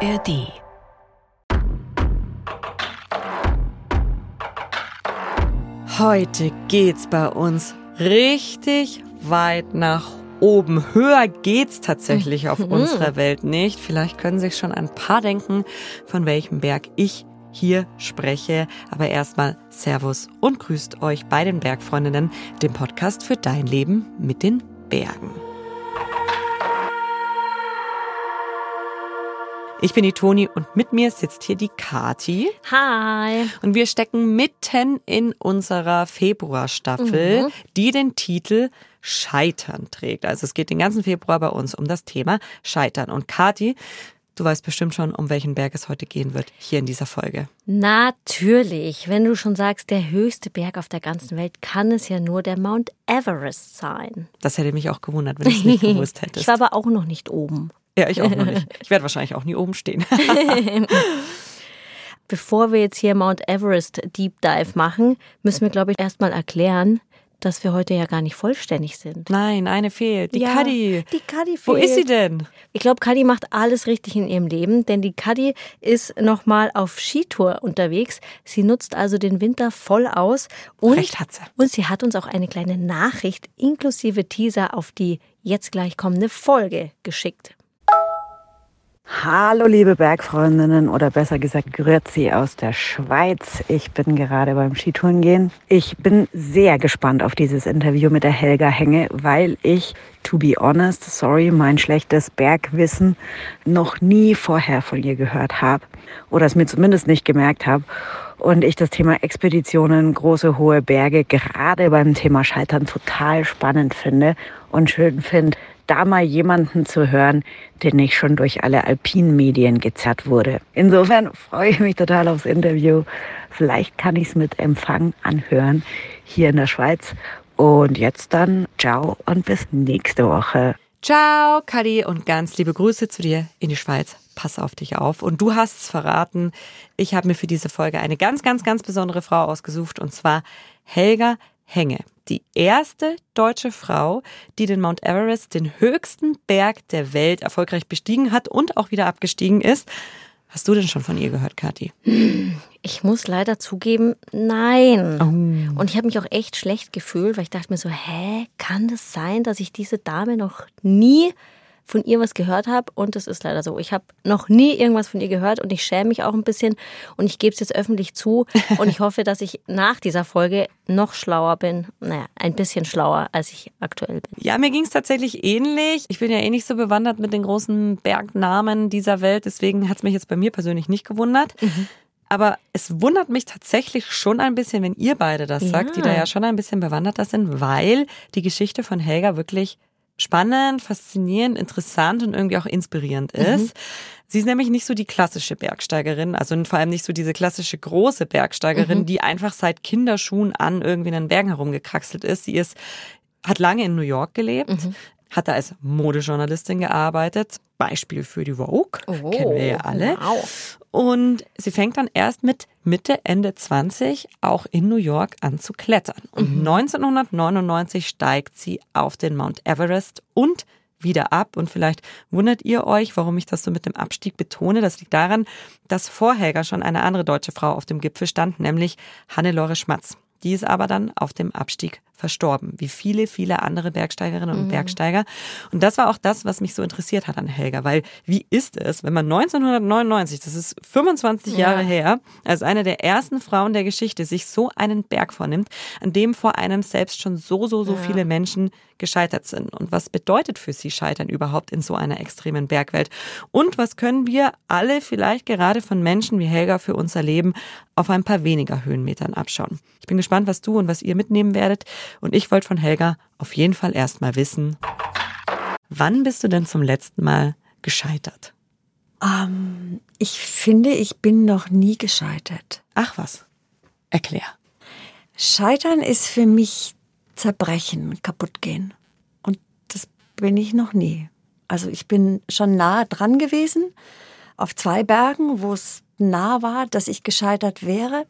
ARD. Heute geht's bei uns richtig weit nach oben. Höher geht's tatsächlich auf Mhm. unserer Welt nicht. Vielleicht können sich schon ein paar denken, von welchem Berg ich hier spreche. Aber erstmal Servus und grüßt euch bei den Bergfreundinnen, dem Podcast für dein Leben mit den Bergen. Ich bin die Toni und mit mir sitzt hier die Kati. Hi. Und wir stecken mitten in unserer Februarstaffel, Mhm. die den Titel Scheitern trägt. Also es geht den ganzen Februar bei uns um das Thema Scheitern. Und Kati, du weißt bestimmt schon, um welchen Berg es heute gehen wird, hier in dieser Folge. Natürlich. Wenn du schon sagst, der höchste Berg auf der ganzen Welt, kann es ja nur der Mount Everest sein. Das hätte mich auch gewundert, wenn ich es nicht gewusst hättest. Ich war aber auch noch nicht oben. Ja, ich auch noch nicht. Ich werde wahrscheinlich auch nie oben stehen. Bevor wir jetzt hier Mount Everest Deep Dive machen, müssen wir, glaube ich, erstmal erklären, dass wir heute ja gar nicht vollständig sind. Nein, eine fehlt. Die Ja, Kadi. Die Kadi Wo fehlt. ist sie denn? Ich glaube, Kadi macht alles richtig in ihrem Leben, denn die Kadi ist nochmal auf Skitour unterwegs. Sie nutzt also den Winter voll aus. Und, Recht hat sie. Und sie hat uns auch eine kleine Nachricht inklusive Teaser auf die jetzt gleich kommende Folge geschickt. Hallo liebe Bergfreundinnen oder besser gesagt Grüezi aus der Schweiz. Ich bin gerade beim Skitouren gehen. Ich bin sehr gespannt auf dieses Interview mit der Helga Henge, weil ich, to be honest, sorry, mein schlechtes Bergwissen noch nie vorher von ihr gehört habe oder es mir zumindest nicht gemerkt habe. Und ich das Thema Expeditionen, große, hohe Berge gerade beim Thema Scheitern total spannend finde und schön finde, da mal jemanden zu hören, der nicht schon durch alle alpinen Medien gezerrt wurde. Insofern freue ich mich total aufs Interview. Vielleicht kann ich es mit Empfang anhören hier in der Schweiz. Und jetzt dann, ciao und bis nächste Woche. Ciao, Kadi, und ganz liebe Grüße zu dir in die Schweiz. Pass auf dich auf. Und du hast es verraten. Ich habe mir für diese Folge eine ganz, ganz, ganz besondere Frau ausgesucht, und zwar Helga Henge. Die erste deutsche Frau, die den Mount Everest, den höchsten Berg der Welt, erfolgreich bestiegen hat und auch wieder abgestiegen ist. Hast du denn schon von ihr gehört, Kathi? Ich muss leider zugeben, nein. Oh. Und ich habe mich auch echt schlecht gefühlt, weil ich dachte mir so, hä, kann das sein, dass ich diese Dame noch nie von ihr was gehört habe? Und es ist leider so. Ich habe noch nie irgendwas von ihr gehört und ich schäme mich auch ein bisschen und ich gebe es jetzt öffentlich zu und ich hoffe, dass ich nach dieser Folge noch schlauer bin. Naja, ein bisschen schlauer, als ich aktuell bin. Ja, mir ging es tatsächlich ähnlich. Ich bin ja eh nicht so bewandert mit den großen Bergnamen dieser Welt, deswegen hat es mich jetzt bei mir persönlich nicht gewundert. Aber es wundert mich tatsächlich schon ein bisschen, wenn ihr beide das Ja. sagt, die da ja schon ein bisschen bewanderter sind, weil die Geschichte von Helga wirklich spannend, faszinierend, interessant und irgendwie auch inspirierend ist. Sie ist nämlich nicht so die klassische Bergsteigerin, also vor allem nicht so diese klassische große Bergsteigerin, die einfach seit Kinderschuhen an irgendwie in den Bergen herumgekraxelt ist. Sie ist, hat lange in New York gelebt, hat da als Modejournalistin gearbeitet, Beispiel für die Vogue, kennen wir ja alle. Wow. Und sie fängt dann erst mit Mitte, Ende 20 auch in New York an zu klettern. Und 1999 steigt sie auf den Mount Everest und wieder ab. Und vielleicht wundert ihr euch, warum ich das so mit dem Abstieg betone. Das liegt daran, dass vor Helga schon eine andere deutsche Frau auf dem Gipfel stand, nämlich Hannelore Schmatz. Die ist aber dann auf dem Abstieg verstorben, wie viele, viele andere Bergsteigerinnen und Bergsteiger. Und das war auch das, was mich so interessiert hat an Helga, weil wie ist es, wenn man 1999, das ist 25 Jahre her, als eine der ersten Frauen der Geschichte sich so einen Berg vornimmt, an dem vor einem selbst schon so, so, so viele Menschen gescheitert sind. Und was bedeutet für sie Scheitern überhaupt in so einer extremen Bergwelt? Und was können wir alle vielleicht gerade von Menschen wie Helga für unser Leben auf ein paar weniger Höhenmetern abschauen? Ich bin gespannt, was du und was ihr mitnehmen werdet. Und ich wollte von Helga auf jeden Fall erstmal wissen, wann bist du denn zum letzten Mal gescheitert? Ähm, ich finde, ich bin noch nie gescheitert. Ach was. Erklär. Scheitern ist für mich zerbrechen, kaputt gehen. Und das bin ich noch nie. Also ich bin schon nah dran gewesen, auf zwei Bergen, wo es nah war, dass ich gescheitert wäre.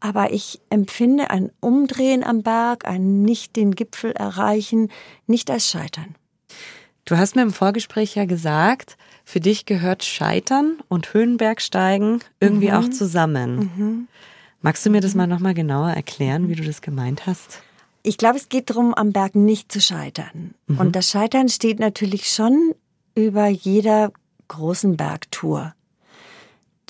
Aber ich empfinde ein Umdrehen am Berg, ein nicht den Gipfel erreichen, nicht als Scheitern. Du hast mir im Vorgespräch ja gesagt, für dich gehört Scheitern und Höhenbergsteigen irgendwie auch zusammen. Magst du mir das mal nochmal genauer erklären, wie du das gemeint hast? Ich glaube, es geht darum, am Berg nicht zu scheitern. Und das Scheitern steht natürlich schon über jeder großen Bergtour.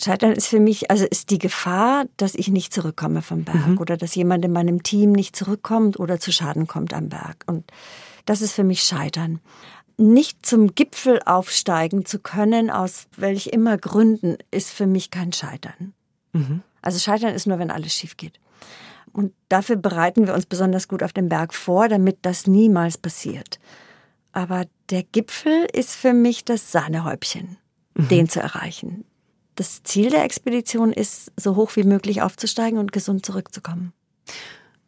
Scheitern ist für mich, also ist die Gefahr, dass ich nicht zurückkomme vom Berg oder dass jemand in meinem Team nicht zurückkommt oder zu Schaden kommt am Berg. Und das ist für mich Scheitern. Nicht zum Gipfel aufsteigen zu können, aus welch immer Gründen, ist für mich kein Scheitern. Also Scheitern ist nur, wenn alles schief geht. Und dafür bereiten wir uns besonders gut auf den Berg vor, damit das niemals passiert. Aber der Gipfel ist für mich das Sahnehäubchen, den zu erreichen. Das Ziel der Expedition ist, so hoch wie möglich aufzusteigen und gesund zurückzukommen.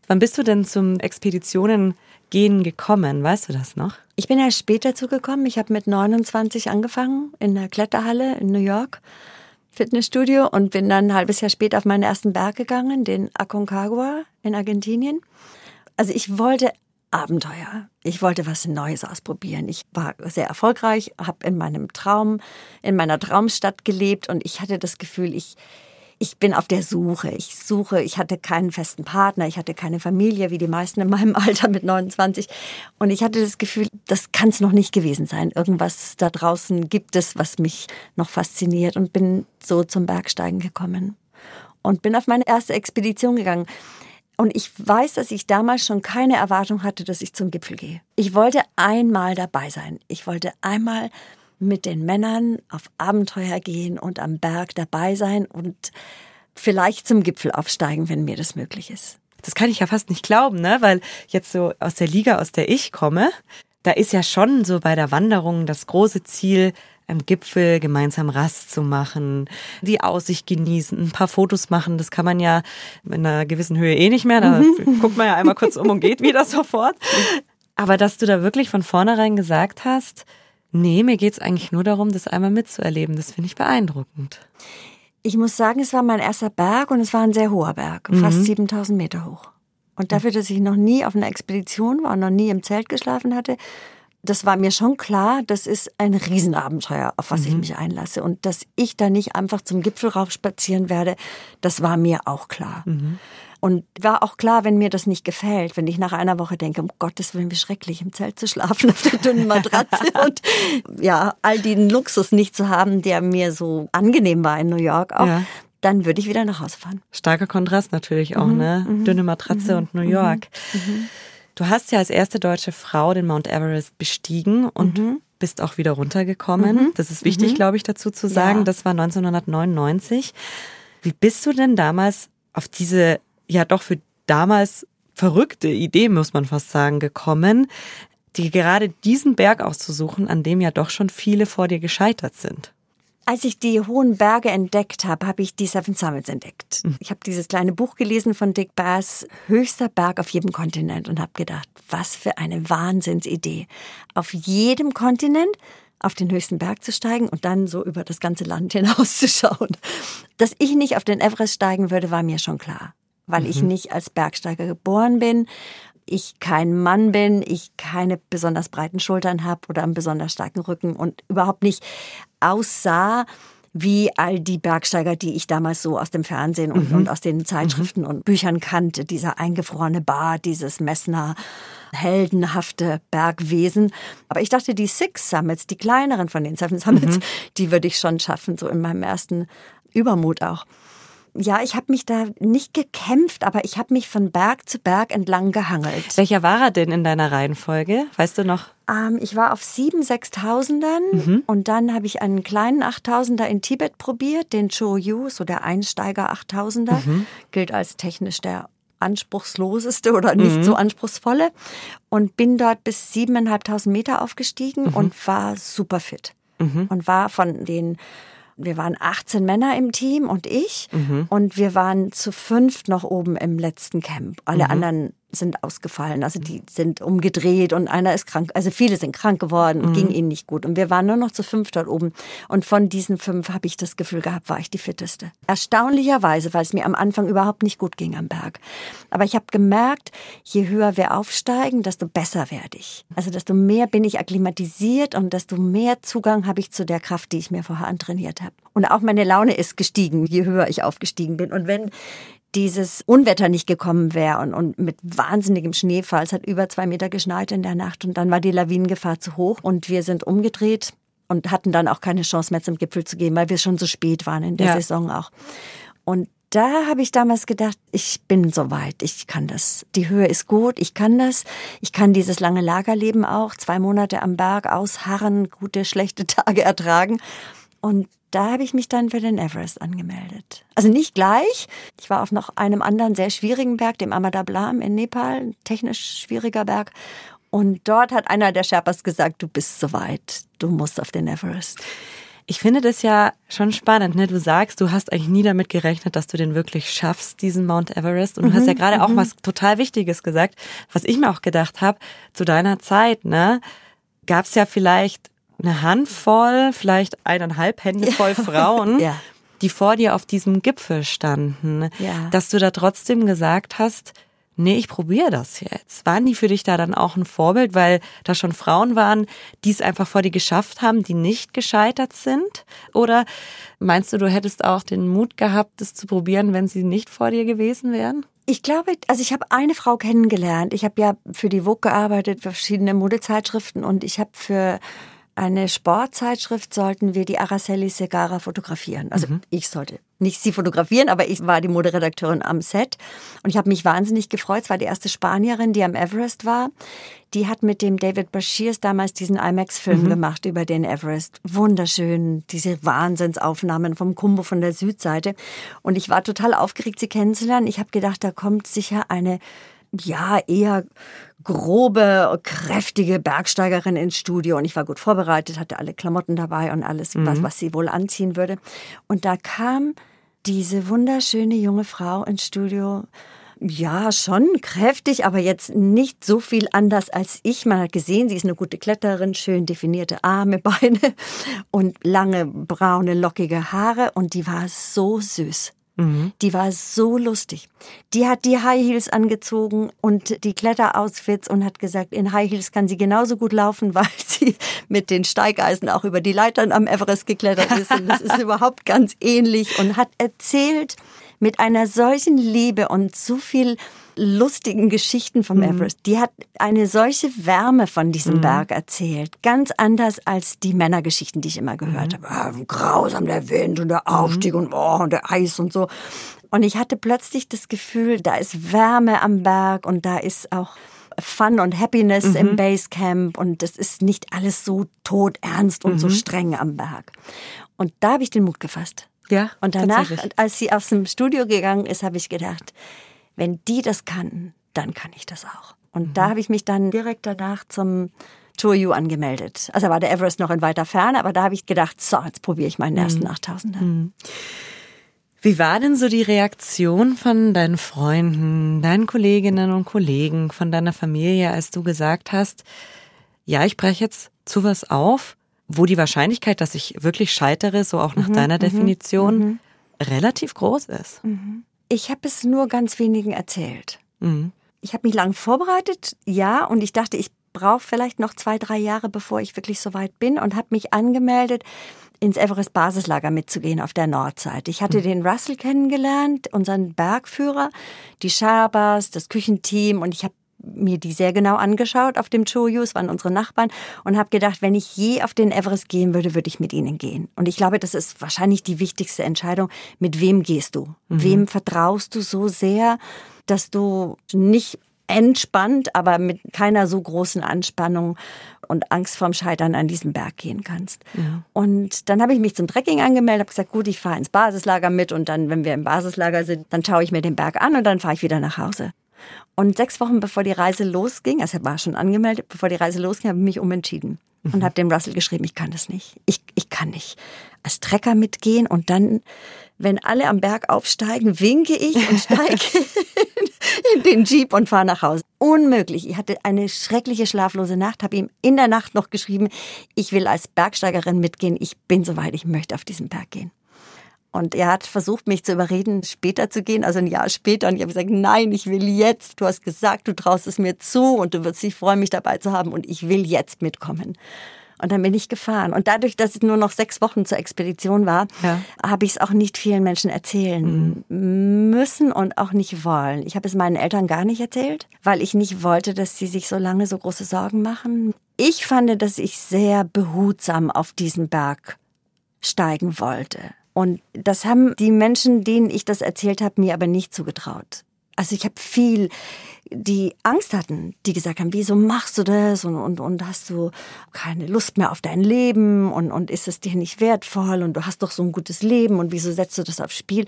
Wann bist du denn zum Expeditionen-Gehen gekommen? Weißt du das noch? Ich bin erst später zugekommen. Ich habe mit 29 angefangen in der Kletterhalle in New York, Fitnessstudio, und bin dann ein halbes Jahr später auf meinen ersten Berg gegangen, den Aconcagua in Argentinien. Also ich wollte Abenteuer. Ich wollte was Neues ausprobieren. Ich war sehr erfolgreich, habe in meinem Traum, in meiner Traumstadt gelebt und ich hatte das Gefühl, ich, ich bin auf der Suche. Ich suche, ich hatte keinen festen Partner, ich hatte keine Familie, wie die meisten in meinem Alter mit 29. Und ich hatte das Gefühl, das kann es noch nicht gewesen sein. Irgendwas da draußen gibt es, was mich noch fasziniert und bin so zum Bergsteigen gekommen. Und bin auf meine erste Expedition gegangen. Und ich weiß, dass ich damals schon keine Erwartung hatte, dass ich zum Gipfel gehe. Ich wollte einmal dabei sein. Ich wollte einmal mit den Männern auf Abenteuer gehen und am Berg dabei sein und vielleicht zum Gipfel aufsteigen, wenn mir das möglich ist. Das kann ich ja fast nicht glauben, ne? Weil jetzt so aus der Liga, aus der ich komme, da ist ja schon so bei der Wanderung das große Ziel, am Gipfel gemeinsam Rast zu machen, die Aussicht genießen, ein paar Fotos machen. Das kann man ja in einer gewissen Höhe eh nicht mehr. Da guckt man ja einmal kurz um und geht wieder sofort. Aber dass du da wirklich von vornherein gesagt hast, nee, mir geht's eigentlich nur darum, das einmal mitzuerleben, das finde ich beeindruckend. Ich muss sagen, es war mein erster Berg und es war ein sehr hoher Berg, fast 7000 Meter hoch. Und dafür, dass ich noch nie auf einer Expedition war und noch nie im Zelt geschlafen hatte, das war mir schon klar, das ist ein Riesenabenteuer, auf was ich mich einlasse. Und dass ich da nicht einfach zum Gipfel rauf spazieren werde, das war mir auch klar. Und war auch klar, wenn mir das nicht gefällt, wenn ich nach einer Woche denke, um Gottes Willen, wie schrecklich, im Zelt zu schlafen auf der dünnen Matratze und ja, all den Luxus nicht zu haben, der mir so angenehm war in New York auch, Ja. dann würde ich wieder nach Hause fahren. Starker Kontrast natürlich auch, ne? Dünne Matratze und New York. Du hast ja als erste deutsche Frau den Mount Everest bestiegen und bist auch wieder runtergekommen. Das ist wichtig, glaube ich, dazu zu sagen. Ja. Das war 1999. Wie bist du denn damals auf diese, ja doch für damals verrückte Idee, muss man fast sagen, gekommen, die gerade diesen Berg auszusuchen, an dem ja doch schon viele vor dir gescheitert sind? Als ich die hohen Berge entdeckt habe, habe ich die Seven Summits entdeckt. Ich habe dieses kleine Buch gelesen von Dick Bass, höchster Berg auf jedem Kontinent und habe gedacht, was für eine Wahnsinnsidee. Auf jedem Kontinent auf den höchsten Berg zu steigen und dann so über das ganze Land hinauszuschauen. Dass ich nicht auf den Everest steigen würde, war mir schon klar, weil ich nicht als Bergsteiger geboren bin, ich kein Mann bin, ich keine besonders breiten Schultern habe oder einen besonders starken Rücken und überhaupt nicht aussah wie all die Bergsteiger, die ich damals so aus dem Fernsehen und, und aus den Zeitschriften und Büchern kannte. Dieser eingefrorene Bart, dieses Messner, heldenhafte Bergwesen. Aber ich dachte, die Six Summits, die kleineren von den Seven Summits, die würde ich schon schaffen, so in meinem ersten Übermut auch. Ja, ich habe mich da nicht gekämpft, aber ich habe mich von Berg zu Berg entlang gehangelt. Welcher war er denn in deiner Reihenfolge? Weißt du noch? Ähm, ich war auf sieben Sechstausendern und dann habe ich einen kleinen Achttausender in Tibet probiert, den Choyu, so der Einsteiger Achttausender, gilt als technisch der anspruchsloseste oder nicht so anspruchsvolle und bin dort bis siebeneinhalbtausend Meter aufgestiegen und war super fit und war von den wir waren 18 Männer im Team und ich. Und wir waren zu fünft noch oben im letzten Camp. Alle anderen sind ausgefallen. Also die sind umgedreht und einer ist krank. Also viele sind krank geworden und mhm. ging ihnen nicht gut. Und wir waren nur noch zu fünf dort oben. Und von diesen fünf habe ich das Gefühl gehabt, war ich die fitteste. Erstaunlicherweise, weil es mir am Anfang überhaupt nicht gut ging am Berg. Aber ich habe gemerkt, je höher wir aufsteigen, desto besser werde ich. Also desto mehr bin ich akklimatisiert und desto mehr Zugang habe ich zu der Kraft, die ich mir vorher antrainiert habe. Und auch meine Laune ist gestiegen, je höher ich aufgestiegen bin. Und wenn dieses Unwetter nicht gekommen wäre und, und mit wahnsinnigem Schneefall. Es hat über zwei Meter geschneit in der Nacht und dann war die Lawinengefahr zu hoch und wir sind umgedreht und hatten dann auch keine Chance mehr zum Gipfel zu gehen, weil wir schon so spät waren in der ja. Saison auch. Und da habe ich damals gedacht, ich bin soweit, ich kann das. Die Höhe ist gut, ich kann das. Ich kann dieses lange Lagerleben auch, zwei Monate am Berg ausharren, gute, schlechte Tage ertragen. Und da habe ich mich dann für den Everest angemeldet. Also nicht gleich. Ich war auf noch einem anderen sehr schwierigen Berg, dem Amadablam in Nepal, technisch schwieriger Berg. Und dort hat einer der Sherpas gesagt, du bist soweit, du musst auf den Everest. Ich finde das ja schon spannend. Ne? Du sagst, du hast eigentlich nie damit gerechnet, dass du den wirklich schaffst, diesen Mount Everest. Und du hast ja mhm, gerade auch mhm. was total Wichtiges gesagt, was ich mir auch gedacht habe, zu deiner Zeit, ne, gab es ja vielleicht eine Handvoll, vielleicht eineinhalb Hände voll Frauen, ja. die vor dir auf diesem Gipfel standen, ja. dass du da trotzdem gesagt hast, nee, ich probiere das jetzt. Waren die für dich da dann auch ein Vorbild, weil da schon Frauen waren, die es einfach vor dir geschafft haben, die nicht gescheitert sind? Oder meinst du, du hättest auch den Mut gehabt, das zu probieren, wenn sie nicht vor dir gewesen wären? Ich glaube, also ich habe eine Frau kennengelernt. Ich habe ja für die Vogue gearbeitet, für verschiedene Modezeitschriften und ich habe für eine Sportzeitschrift sollten wir die Araceli Segara fotografieren. Also mhm. ich sollte nicht sie fotografieren, aber ich war die Moderedakteurin am Set und ich habe mich wahnsinnig gefreut. Es war die erste Spanierin, die am Everest war. Die hat mit dem David Bashirs damals diesen IMAX-Film mhm. gemacht über den Everest. Wunderschön, diese Wahnsinnsaufnahmen vom Kumbo von der Südseite. Und ich war total aufgeregt, sie kennenzulernen. Ich habe gedacht, da kommt sicher eine ja, eher grobe, kräftige Bergsteigerin ins Studio und ich war gut vorbereitet, hatte alle Klamotten dabei und alles, mhm. was, was sie wohl anziehen würde. Und da kam diese wunderschöne junge Frau ins Studio. Ja, schon kräftig, aber jetzt nicht so viel anders als ich. Man hat gesehen, sie ist eine gute Kletterin, schön definierte Arme, Beine und lange braune, lockige Haare und die war so süß. Mhm. Die war so lustig. Die hat die High Heels angezogen und die Kletterausfits und hat gesagt, in High Heels kann sie genauso gut laufen, weil sie mit den Steigeisen auch über die Leitern am Everest geklettert ist. Und das ist überhaupt ganz ähnlich und hat erzählt mit einer solchen Liebe und so viel lustigen Geschichten vom mhm. Everest. Die hat eine solche Wärme von diesem mhm. Berg erzählt. Ganz anders als die Männergeschichten, die ich immer gehört mhm. habe. Ah, grausam der Wind und der Aufstieg mhm. und, oh, und der Eis und so. Und ich hatte plötzlich das Gefühl, da ist Wärme am Berg und da ist auch Fun und Happiness mhm. im Basecamp und das ist nicht alles so todernst und mhm. so streng am Berg. Und da habe ich den Mut gefasst. Ja. Und danach, als sie aus dem Studio gegangen ist, habe ich gedacht, wenn die das kann, dann kann ich das auch. Und mhm. da habe ich mich dann direkt danach zum Tour U angemeldet. Also war der Everest noch in weiter Ferne, aber da habe ich gedacht, so, jetzt probiere ich meinen ersten mhm. 8000er. Mhm. Wie war denn so die Reaktion von deinen Freunden, deinen Kolleginnen und Kollegen, von deiner Familie, als du gesagt hast, ja, ich breche jetzt zu was auf, wo die Wahrscheinlichkeit, dass ich wirklich scheitere, so auch nach mhm, deiner mhm, Definition, mhm. relativ groß ist? Mhm. Ich habe es nur ganz wenigen erzählt. Ich habe mich lang vorbereitet, ja, und ich dachte, ich brauche vielleicht noch zwei, drei Jahre, bevor ich wirklich so weit bin und habe mich angemeldet, ins Everest Basislager mitzugehen auf der Nordseite. Ich hatte mhm. den Russell kennengelernt, unseren Bergführer, die Shabas, das Küchenteam und ich habe mir die sehr genau angeschaut auf dem Choyu, es waren unsere Nachbarn und habe gedacht, wenn ich je auf den Everest gehen würde, würde ich mit ihnen gehen. Und ich glaube, das ist wahrscheinlich die wichtigste Entscheidung, mit wem gehst du? Mhm. Wem vertraust du so sehr, dass du nicht entspannt, aber mit keiner so großen Anspannung und Angst vorm Scheitern an diesen Berg gehen kannst. Ja. Und dann habe ich mich zum Trekking angemeldet, habe gesagt, gut, ich fahre ins Basislager mit und dann, wenn wir im Basislager sind, dann schaue ich mir den Berg an und dann fahre ich wieder nach Hause. Und sechs Wochen bevor die Reise losging, also er war schon angemeldet, bevor die Reise losging, habe ich mich umentschieden mhm. und habe dem Russell geschrieben, ich kann das nicht. Ich, ich kann nicht als Trecker mitgehen und dann, wenn alle am Berg aufsteigen, winke ich und steige in den Jeep und fahre nach Hause. Unmöglich. Ich hatte eine schreckliche schlaflose Nacht, habe ihm in der Nacht noch geschrieben, ich will als Bergsteigerin mitgehen, ich bin soweit, ich möchte auf diesen Berg gehen. Und er hat versucht, mich zu überreden, später zu gehen, also ein Jahr später. Und ich habe gesagt, nein, ich will jetzt. Du hast gesagt, du traust es mir zu und du wirst dich freuen, mich dabei zu haben. Und ich will jetzt mitkommen. Und dann bin ich gefahren. Und dadurch, dass es nur noch sechs Wochen zur Expedition war, ja. habe ich es auch nicht vielen Menschen erzählen mhm. müssen und auch nicht wollen. Ich habe es meinen Eltern gar nicht erzählt, weil ich nicht wollte, dass sie sich so lange so große Sorgen machen. Ich fand, dass ich sehr behutsam auf diesen Berg steigen wollte. Und das haben die Menschen, denen ich das erzählt habe, mir aber nicht zugetraut. Also ich habe viel, die Angst hatten, die gesagt haben, wieso machst du das und, und, und hast du keine Lust mehr auf dein Leben und, und ist es dir nicht wertvoll und du hast doch so ein gutes Leben und wieso setzt du das aufs Spiel?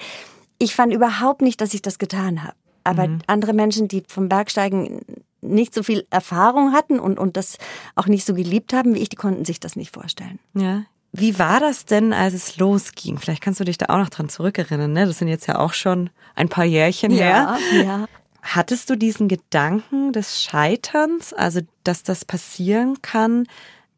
Ich fand überhaupt nicht, dass ich das getan habe. Aber mhm. andere Menschen, die vom Bergsteigen nicht so viel Erfahrung hatten und, und das auch nicht so geliebt haben wie ich, die konnten sich das nicht vorstellen. Ja, wie war das denn, als es losging? Vielleicht kannst du dich da auch noch dran zurückerinnern. Ne? Das sind jetzt ja auch schon ein paar Jährchen ja, her. Ja. Hattest du diesen Gedanken des Scheiterns, also dass das passieren kann?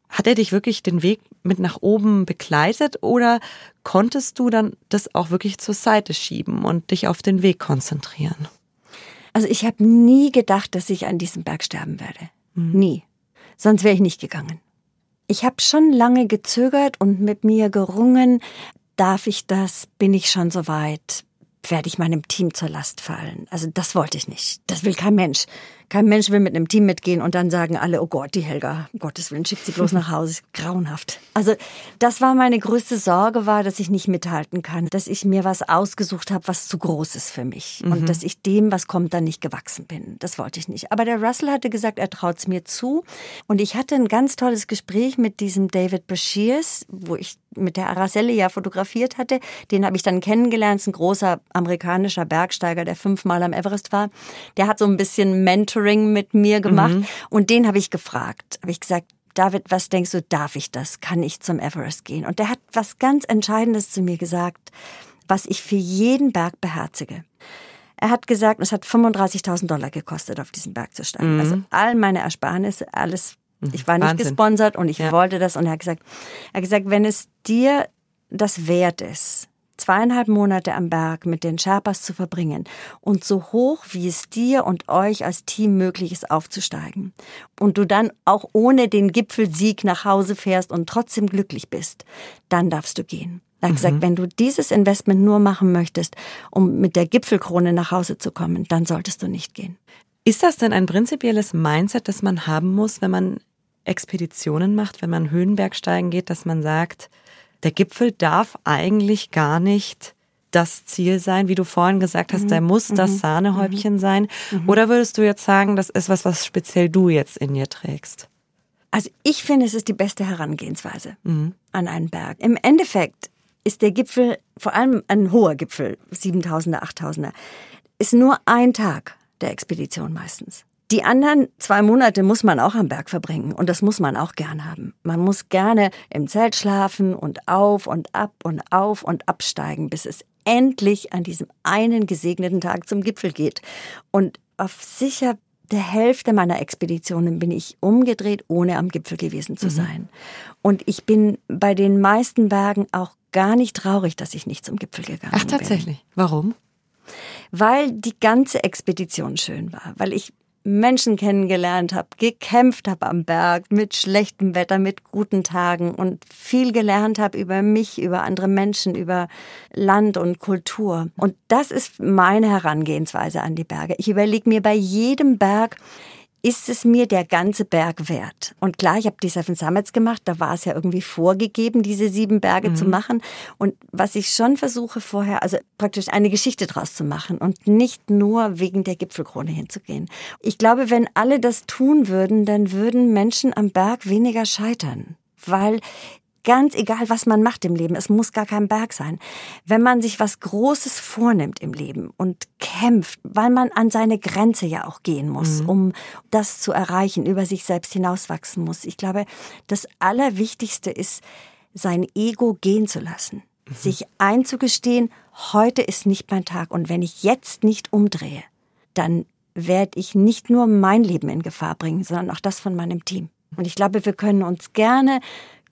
Hat er dich wirklich den Weg mit nach oben begleitet oder konntest du dann das auch wirklich zur Seite schieben und dich auf den Weg konzentrieren? Also ich habe nie gedacht, dass ich an diesem Berg sterben werde. Mhm. Nie. Sonst wäre ich nicht gegangen. Ich habe schon lange gezögert und mit mir gerungen, darf ich das, bin ich schon so weit, werde ich meinem Team zur Last fallen. Also das wollte ich nicht. Das will kein Mensch. Kein Mensch will mit einem Team mitgehen und dann sagen alle, oh Gott, die Helga, um Gottes Willen, schickt sie bloß nach Hause. Grauenhaft. Also das war meine größte Sorge, war, dass ich nicht mithalten kann, dass ich mir was ausgesucht habe, was zu groß ist für mich mhm. und dass ich dem, was kommt, dann nicht gewachsen bin. Das wollte ich nicht. Aber der Russell hatte gesagt, er traut es mir zu und ich hatte ein ganz tolles Gespräch mit diesem David Bashirs, wo ich mit der Araceli ja fotografiert hatte. Den habe ich dann kennengelernt, ist ein großer amerikanischer Bergsteiger, der fünfmal am Everest war. Der hat so ein bisschen Mentor Mentoring mit mir gemacht. Mhm. Und den habe ich gefragt. Habe ich gesagt, David, was denkst du, darf ich das? Kann ich zum Everest gehen? Und der hat was ganz Entscheidendes zu mir gesagt, was ich für jeden Berg beherzige. Er hat gesagt, es hat 35.000 Dollar gekostet, auf diesen Berg zu steigen. Mhm. Also all meine Ersparnisse, alles. Mhm. Ich war nicht Wahnsinn. gesponsert und ich ja. wollte das. Und er hat gesagt, er hat gesagt, wenn es dir das wert ist, zweieinhalb Monate am Berg mit den Sherpas zu verbringen und so hoch, wie es dir und euch als Team möglich ist, aufzusteigen. Und du dann auch ohne den Gipfelsieg nach Hause fährst und trotzdem glücklich bist, dann darfst du gehen. Er hat mhm. gesagt, wenn du dieses Investment nur machen möchtest, um mit der Gipfelkrone nach Hause zu kommen, dann solltest du nicht gehen. Ist das denn ein prinzipielles Mindset, das man haben muss, wenn man Expeditionen macht, wenn man Höhenbergsteigen geht, dass man sagt, der Gipfel darf eigentlich gar nicht das Ziel sein, wie du vorhin gesagt hast, mhm. der muss das mhm. Sahnehäubchen mhm. sein. Mhm. Oder würdest du jetzt sagen, das ist was, was speziell du jetzt in dir trägst? Also ich finde, es ist die beste Herangehensweise mhm. an einen Berg. Im Endeffekt ist der Gipfel, vor allem ein hoher Gipfel, 7000er, 8000er, ist nur ein Tag der Expedition meistens. Die anderen zwei Monate muss man auch am Berg verbringen und das muss man auch gern haben. Man muss gerne im Zelt schlafen und auf und ab und auf und absteigen, bis es endlich an diesem einen gesegneten Tag zum Gipfel geht. Und auf sicher der Hälfte meiner Expeditionen bin ich umgedreht, ohne am Gipfel gewesen zu mhm. sein. Mhm. Und ich bin bei den meisten Bergen auch gar nicht traurig, dass ich nicht zum Gipfel gegangen bin. Ach, tatsächlich. Bin. Warum? Weil die ganze Expedition schön war, weil ich Menschen kennengelernt habe, gekämpft habe am Berg mit schlechtem Wetter, mit guten Tagen und viel gelernt habe über mich, über andere Menschen, über Land und Kultur. Und das ist meine Herangehensweise an die Berge. Ich überlege mir bei jedem Berg, ist es mir der ganze Berg wert? Und klar, ich habe die Seven Summits gemacht, da war es ja irgendwie vorgegeben, diese sieben Berge mhm. zu machen. Und was ich schon versuche vorher, also praktisch eine Geschichte draus zu machen und nicht nur wegen der Gipfelkrone hinzugehen. Ich glaube, wenn alle das tun würden, dann würden Menschen am Berg weniger scheitern weil ganz egal, was man macht im Leben, es muss gar kein Berg sein. Wenn man sich was Großes vornimmt im Leben und kämpft, weil man an seine Grenze ja auch gehen muss, mhm. um das zu erreichen, über sich selbst hinauswachsen muss. Ich glaube, das Allerwichtigste ist, sein Ego gehen zu lassen, mhm. sich einzugestehen, heute ist nicht mein Tag und wenn ich jetzt nicht umdrehe, dann werde ich nicht nur mein Leben in Gefahr bringen, sondern auch das von meinem Team. Und ich glaube, wir können uns gerne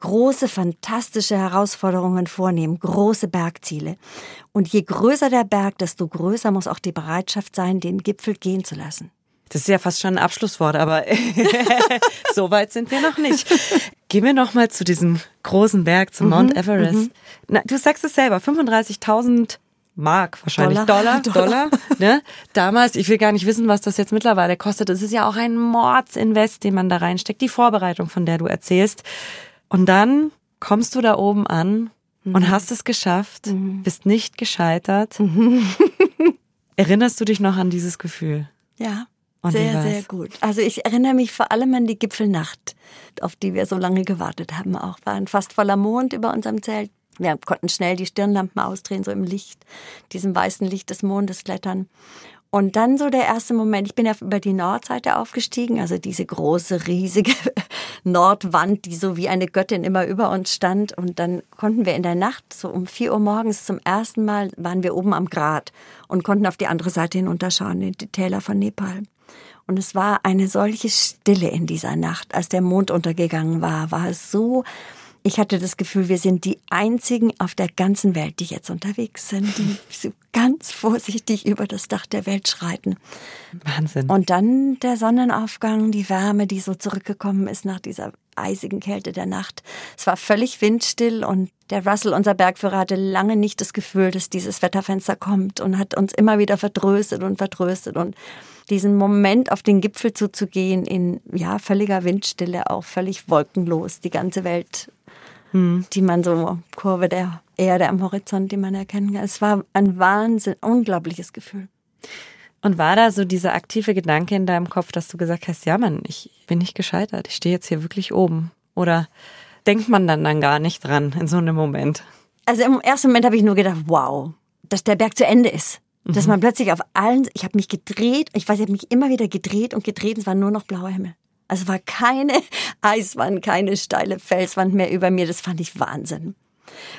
große, fantastische Herausforderungen vornehmen, große Bergziele. Und je größer der Berg, desto größer muss auch die Bereitschaft sein, den Gipfel gehen zu lassen. Das ist ja fast schon ein Abschlusswort, aber so weit sind wir noch nicht. Gehen wir noch mal zu diesem großen Berg, zum Mount Everest. Mhm. Na, du sagst es selber, 35.000 Mark wahrscheinlich, Dollar, Dollar, Dollar, ne? Damals, ich will gar nicht wissen, was das jetzt mittlerweile kostet. Es ist ja auch ein Mordsinvest, den man da reinsteckt, die Vorbereitung, von der du erzählst. Und dann kommst du da oben an mhm. und hast es geschafft, mhm. bist nicht gescheitert. Mhm. Erinnerst du dich noch an dieses Gefühl? Ja. Und sehr, sehr gut. Also ich erinnere mich vor allem an die Gipfelnacht, auf die wir so lange gewartet haben. Auch war ein fast voller Mond über unserem Zelt. Wir konnten schnell die Stirnlampen ausdrehen, so im Licht, diesem weißen Licht des Mondes klettern. Und dann so der erste Moment, ich bin ja über die Nordseite aufgestiegen, also diese große, riesige Nordwand, die so wie eine Göttin immer über uns stand. Und dann konnten wir in der Nacht, so um vier Uhr morgens zum ersten Mal, waren wir oben am Grat und konnten auf die andere Seite hinunterschauen, in die Täler von Nepal. Und es war eine solche Stille in dieser Nacht, als der Mond untergegangen war, war es so, ich hatte das Gefühl, wir sind die einzigen auf der ganzen Welt, die jetzt unterwegs sind, die so ganz vorsichtig über das Dach der Welt schreiten. Wahnsinn. Und dann der Sonnenaufgang, die Wärme, die so zurückgekommen ist nach dieser eisigen Kälte der Nacht. Es war völlig windstill und der Russell, unser Bergführer, hatte lange nicht das Gefühl, dass dieses Wetterfenster kommt und hat uns immer wieder vertröstet und vertröstet und diesen Moment auf den Gipfel zuzugehen in ja völliger Windstille, auch völlig wolkenlos, die ganze Welt, hm. die man so Kurve der Erde am Horizont, die man erkennen kann. Es war ein Wahnsinn, unglaubliches Gefühl. Und war da so dieser aktive Gedanke in deinem Kopf, dass du gesagt hast, ja Mann, ich bin nicht gescheitert, ich stehe jetzt hier wirklich oben? Oder denkt man dann dann gar nicht dran in so einem Moment? Also im ersten Moment habe ich nur gedacht, wow, dass der Berg zu Ende ist. Dass mhm. man plötzlich auf allen, ich habe mich gedreht, ich weiß, ich habe mich immer wieder gedreht und gedreht, es war nur noch blauer Himmel. Also war keine Eiswand, keine steile Felswand mehr über mir, das fand ich Wahnsinn.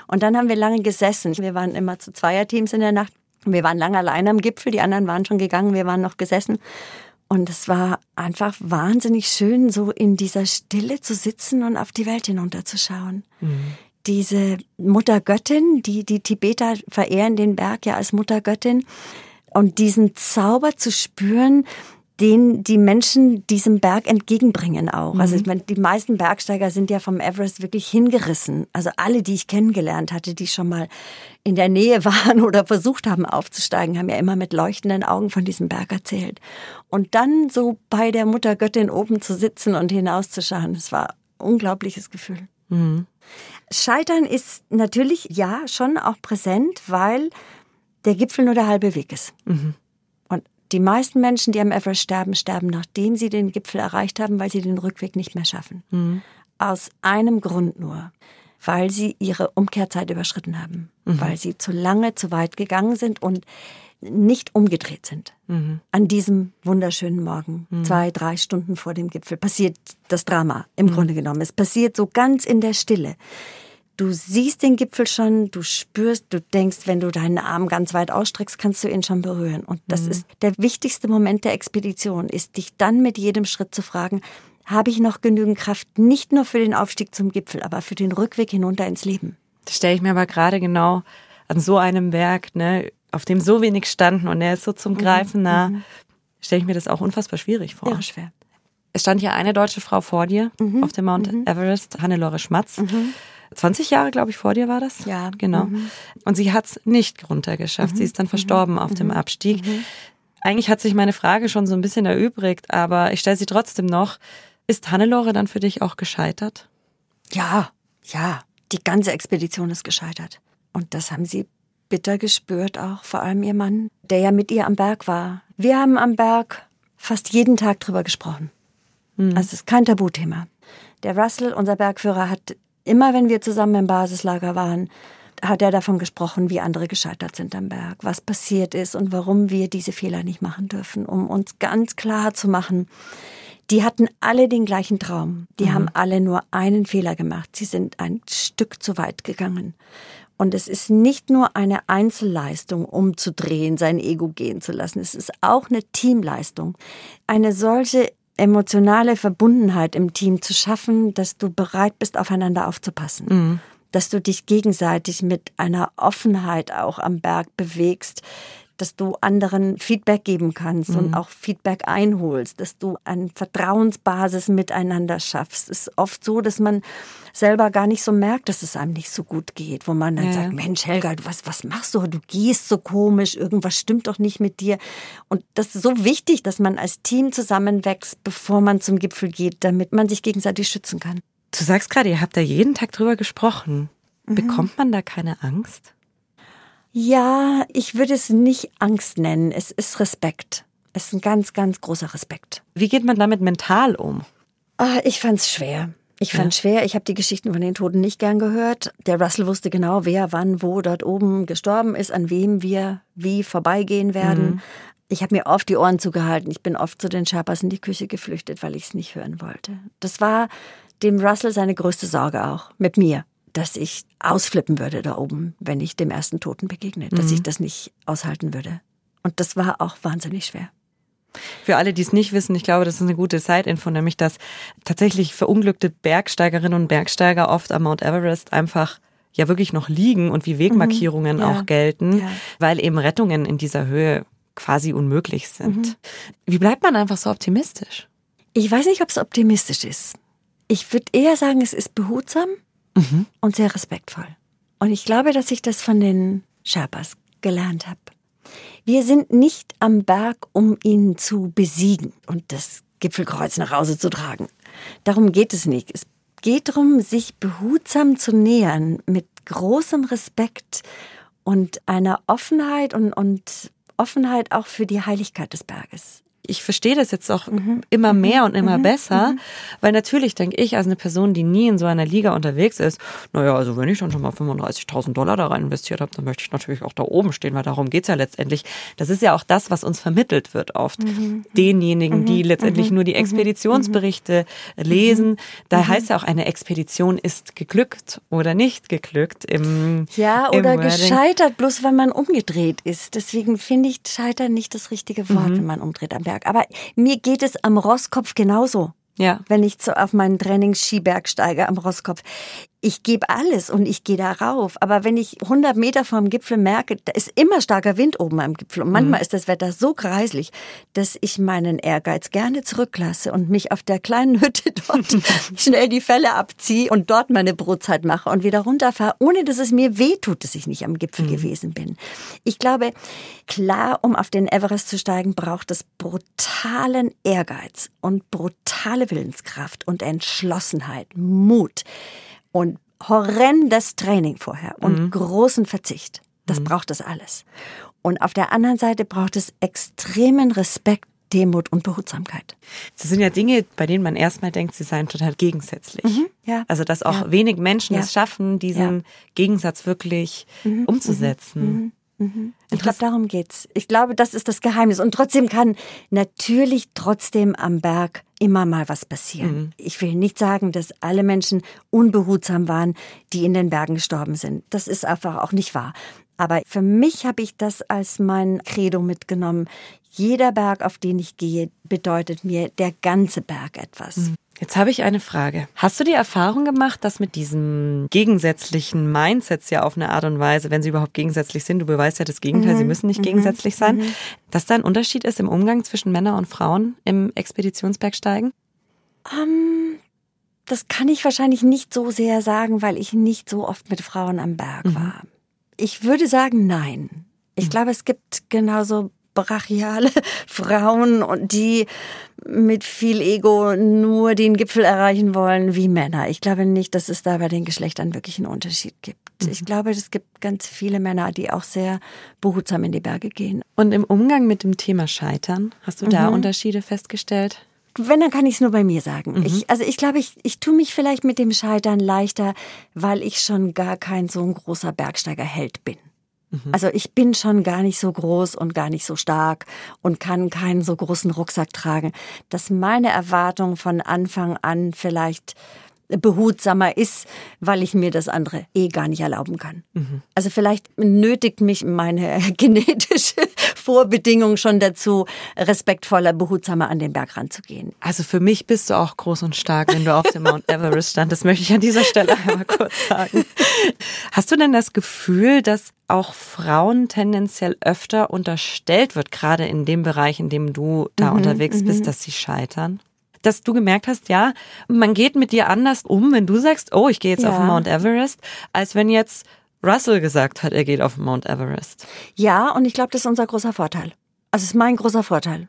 Und dann haben wir lange gesessen. Wir waren immer zu Zweierteams in der Nacht. Wir waren lange alleine am Gipfel, die anderen waren schon gegangen, wir waren noch gesessen. Und es war einfach wahnsinnig schön, so in dieser Stille zu sitzen und auf die Welt hinunterzuschauen. Mhm diese Muttergöttin, die, die Tibeter verehren den Berg ja als Muttergöttin. Und diesen Zauber zu spüren, den die Menschen diesem Berg entgegenbringen auch. Also mhm. ich meine, die meisten Bergsteiger sind ja vom Everest wirklich hingerissen. Also alle, die ich kennengelernt hatte, die schon mal in der Nähe waren oder versucht haben aufzusteigen, haben ja immer mit leuchtenden Augen von diesem Berg erzählt. Und dann so bei der Muttergöttin oben zu sitzen und hinauszuschauen, das war ein unglaubliches Gefühl. Mhm. Scheitern ist natürlich ja schon auch präsent, weil der Gipfel nur der halbe Weg ist. Mhm. Die meisten Menschen, die am Everest sterben, sterben, nachdem sie den Gipfel erreicht haben, weil sie den Rückweg nicht mehr schaffen. Mhm. Aus einem Grund nur, weil sie ihre Umkehrzeit überschritten haben, mhm. weil sie zu lange zu weit gegangen sind und nicht umgedreht sind. Mhm. An diesem wunderschönen Morgen, mhm. zwei, drei Stunden vor dem Gipfel, passiert das Drama im mhm. Grunde genommen. Es passiert so ganz in der Stille. Du siehst den Gipfel schon, du spürst, du denkst, wenn du deinen Arm ganz weit ausstreckst, kannst du ihn schon berühren. Und das mhm. ist der wichtigste Moment der Expedition, ist dich dann mit jedem Schritt zu fragen, habe ich noch genügend Kraft, nicht nur für den Aufstieg zum Gipfel, aber für den Rückweg hinunter ins Leben. Das stelle ich mir aber gerade genau an so einem Berg, ne, auf dem so wenig standen und er ist so zum mhm, Greifen nah, mhm. stelle ich mir das auch unfassbar schwierig vor. Ja, schwer. Es stand hier eine deutsche Frau vor dir mhm. auf dem Mount mhm. Everest, Hannelore Schmatz. 20 mhm. Jahre, glaube ich, vor dir war das. Ja. Genau. Mhm. Und sie hat es nicht runtergeschafft. Sie ist dann verstorben auf dem Abstieg. Eigentlich hat sich meine Frage schon so ein bisschen erübrigt, aber ich stelle sie trotzdem noch. Ist Hannelore dann für dich auch gescheitert? Ja, ja. Die ganze Expedition ist gescheitert. Und das haben sie bitter gespürt, auch vor allem ihr Mann, der ja mit ihr am Berg war. Wir haben am Berg fast jeden Tag drüber gesprochen. Mhm. Also es ist kein Tabuthema. Der Russell, unser Bergführer, hat immer, wenn wir zusammen im Basislager waren, hat er davon gesprochen, wie andere gescheitert sind am Berg, was passiert ist und warum wir diese Fehler nicht machen dürfen, um uns ganz klar zu machen, die hatten alle den gleichen Traum. Die mhm. haben alle nur einen Fehler gemacht. Sie sind ein Stück zu weit gegangen. Und es ist nicht nur eine Einzelleistung, umzudrehen, sein Ego gehen zu lassen. Es ist auch eine Teamleistung. Eine solche emotionale Verbundenheit im Team zu schaffen, dass du bereit bist, aufeinander aufzupassen. Mhm. Dass du dich gegenseitig mit einer Offenheit auch am Berg bewegst, dass du anderen Feedback geben kannst mhm. und auch Feedback einholst, dass du eine Vertrauensbasis miteinander schaffst. Es ist oft so, dass man selber gar nicht so merkt, dass es einem nicht so gut geht, wo man dann ja. sagt, Mensch, Helga, was, was machst du? Du gehst so komisch, irgendwas stimmt doch nicht mit dir. Und das ist so wichtig, dass man als Team zusammenwächst, bevor man zum Gipfel geht, damit man sich gegenseitig schützen kann. Du sagst gerade, ihr habt da jeden Tag drüber gesprochen. Mhm. Bekommt man da keine Angst? Ja, ich würde es nicht Angst nennen. Es ist Respekt. Es ist ein ganz, ganz großer Respekt. Wie geht man damit mental um? Ah, ich fand's schwer. Ich fand ja. schwer. Ich habe die Geschichten von den Toten nicht gern gehört. Der Russell wusste genau, wer wann wo dort oben gestorben ist, an wem wir wie vorbeigehen werden. Mhm. Ich habe mir oft die Ohren zugehalten. Ich bin oft zu den Sherpas in die Küche geflüchtet, weil ich es nicht hören wollte. Das war dem Russell seine größte Sorge auch mit mir dass ich ausflippen würde da oben, wenn ich dem ersten Toten begegne, dass mhm. ich das nicht aushalten würde. Und das war auch wahnsinnig schwer. Für alle, die es nicht wissen, ich glaube, das ist eine gute Side-Info, nämlich dass tatsächlich verunglückte Bergsteigerinnen und Bergsteiger oft am Mount Everest einfach ja wirklich noch liegen und wie Wegmarkierungen mhm, ja, auch gelten, ja. weil eben Rettungen in dieser Höhe quasi unmöglich sind. Mhm. Wie bleibt man einfach so optimistisch? Ich weiß nicht, ob es optimistisch ist. Ich würde eher sagen, es ist behutsam mhm. und sehr respektvoll. Und ich glaube, dass ich das von den Sherpas gelernt habe. Wir sind nicht am Berg, um ihn zu besiegen und das Gipfelkreuz nach Hause zu tragen. Darum geht es nicht. Es geht darum, sich behutsam zu nähern, mit großem Respekt und einer Offenheit und, und Offenheit auch für die Heiligkeit des Berges ich verstehe das jetzt auch mhm. immer mhm. mehr und immer mhm. besser, mhm. weil natürlich denke ich als eine Person, die nie in so einer Liga unterwegs ist, naja, also wenn ich dann schon mal 35.000 Dollar da rein investiert habe, dann möchte ich natürlich auch da oben stehen, weil darum geht's ja letztendlich. Das ist ja auch das, was uns vermittelt wird oft. Mhm. Denjenigen, die mhm. letztendlich nur die Expeditionsberichte lesen, da heißt ja auch, eine Expedition ist geglückt oder nicht geglückt im Ja, oder im gescheitert, bloß weil man umgedreht ist. Deswegen finde ich scheitern nicht das richtige Wort, wenn man umdreht am Berg. Berg. Aber mir geht es am Rosskopf genauso. Ja. Wenn ich so auf meinen Trainingsskiberg steige am Rosskopf ich gebe alles und ich gehe da rauf. Aber wenn ich 100 Meter vom Gipfel merke, da ist immer starker Wind oben am Gipfel und manchmal mhm. ist das Wetter so kreislich, dass ich meinen Ehrgeiz gerne zurücklasse und mich auf der kleinen Hütte dort schnell die Felle abziehe und dort meine Brotzeit mache und wieder runterfahre, ohne dass es mir weh tut, dass ich nicht am Gipfel mhm. gewesen bin. Ich glaube, klar, um auf den Everest zu steigen, braucht es brutalen Ehrgeiz und brutale Willenskraft und Entschlossenheit, Mut und horrendes Training vorher und mhm. großen Verzicht. Das mhm. braucht es alles. Und auf der anderen Seite braucht es extremen Respekt, Demut und Behutsamkeit. Das sind ja Dinge, bei denen man erstmal denkt, sie seien total gegensätzlich. Mhm, ja. Also, dass auch ja. wenig Menschen ja. es schaffen, diesen ja. Gegensatz wirklich mhm. umzusetzen. Mhm. Mhm. Ich glaube, darum geht's. Ich glaube, das ist das Geheimnis. Und trotzdem kann natürlich trotzdem am Berg immer mal was passieren. Mhm. Ich will nicht sagen, dass alle Menschen unbehutsam waren, die in den Bergen gestorben sind. Das ist einfach auch nicht wahr. Aber für mich habe ich das als mein Credo mitgenommen. Jeder Berg, auf den ich gehe, bedeutet mir der ganze Berg etwas. Mhm. Jetzt habe ich eine Frage. Hast du die Erfahrung gemacht, dass mit diesem gegensätzlichen Mindsets ja auf eine Art und Weise, wenn sie überhaupt gegensätzlich sind, du beweist ja das Gegenteil, mhm. sie müssen nicht mhm. gegensätzlich sein, mhm. dass da ein Unterschied ist im Umgang zwischen Männern und Frauen im Expeditionsbergsteigen? Um, ähm, das kann ich wahrscheinlich nicht so sehr sagen, weil ich nicht so oft mit Frauen am Berg mhm. war. Ich würde sagen, nein. Ich mhm. glaube, es gibt genauso brachiale Frauen und die mit viel Ego nur den Gipfel erreichen wollen wie Männer. Ich glaube nicht, dass es da bei den Geschlechtern wirklich einen Unterschied gibt. Mhm. Ich glaube, es gibt ganz viele Männer, die auch sehr behutsam in die Berge gehen. Und im Umgang mit dem Thema Scheitern, hast du da mhm. Unterschiede festgestellt? Wenn, dann kann ich es nur bei mir sagen. Mhm. Ich, also ich glaube, ich, ich tue mich vielleicht mit dem Scheitern leichter, weil ich schon gar kein so ein großer Bergsteigerheld bin. Mhm. Also ich bin schon gar nicht so groß und gar nicht so stark und kann keinen so großen Rucksack tragen, dass meine Erwartung von Anfang an vielleicht behutsamer ist, weil ich mir das andere eh gar nicht erlauben kann. Also vielleicht nötigt mich meine genetische Vorbedingung schon dazu, respektvoller, behutsamer an den Berg ranzugehen. Also für mich bist du auch groß und stark, wenn du auf dem Mount Everest stand. Das möchte ich an dieser Stelle einmal kurz sagen. Hast du denn das Gefühl, dass auch Frauen tendenziell öfter unterstellt wird, gerade in dem Bereich, in dem du da Mhm, unterwegs bist, dass sie scheitern? Dass du gemerkt hast, ja, man geht mit dir anders um, wenn du sagst, oh, ich gehe jetzt auf Ja. den Mount Everest, als wenn jetzt Russell gesagt hat, er geht auf Mount Everest. Ja, und ich glaube, das ist unser großer Vorteil. Also es ist mein großer Vorteil.